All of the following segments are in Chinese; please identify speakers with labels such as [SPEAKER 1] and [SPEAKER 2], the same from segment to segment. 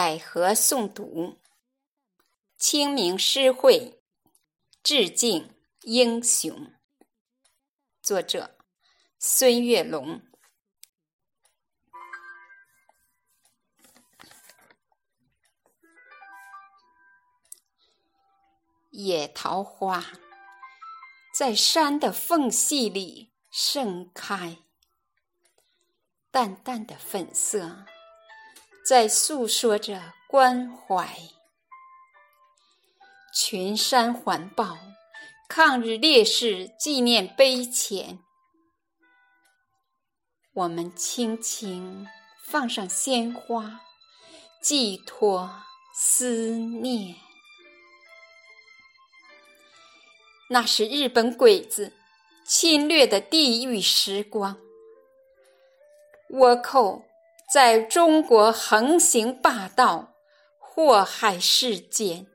[SPEAKER 1] 百合诵读，清明诗会，致敬英雄。作者：孙月龙。野桃花在山的缝隙里盛开，淡淡的粉色在诉说着关怀。群山环抱抗日烈士纪念碑前，我们轻轻放上鲜花，寄托思念。那是日本鬼子侵略的地狱时光，倭寇在中国横行霸道，祸害世间，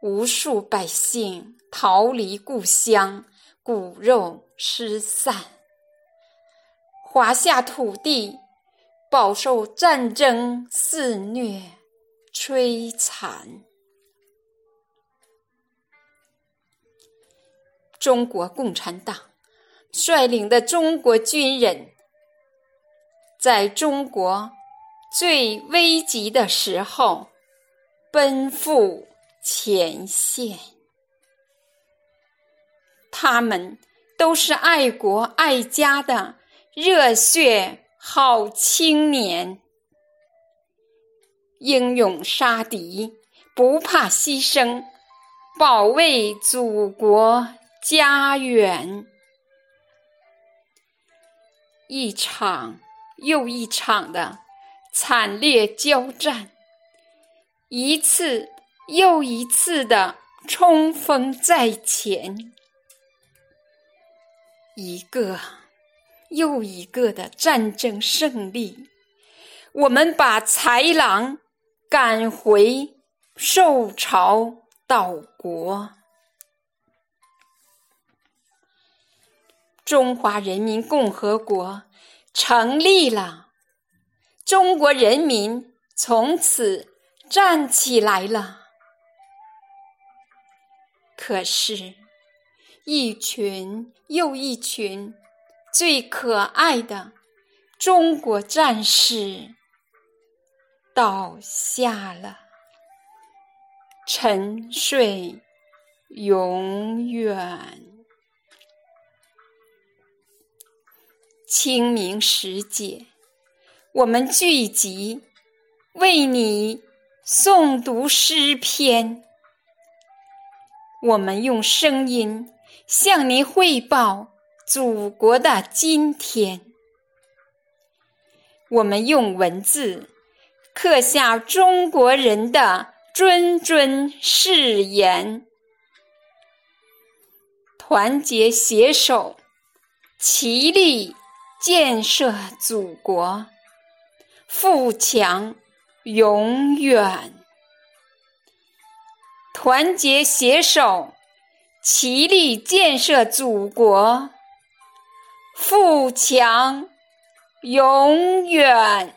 [SPEAKER 1] 无数百姓逃离故乡，骨肉失散，华夏土地饱受战争肆虐摧残。中国共产党率领的中国军人，在中国最危急的时候奔赴前线。他们都是爱国爱家的热血好青年，英勇杀敌，不怕牺牲，保卫祖国。家园，一场又一场的惨烈交战，一次又一次的冲锋在前，一个又一个的战争胜利，我们把豺狼赶回受朝岛国。中华人民共和国成立了，中国人民从此站起来了。可是，一群又一群最可爱的中国战士倒下了，沉睡永远。清明时节，我们聚集为你诵读诗篇。我们用声音向您汇报祖国的今天。我们用文字刻下中国人的谆谆誓言。团结携手，齐力。建设祖国，富强永远。团结携手，齐力建设祖国，富强永远。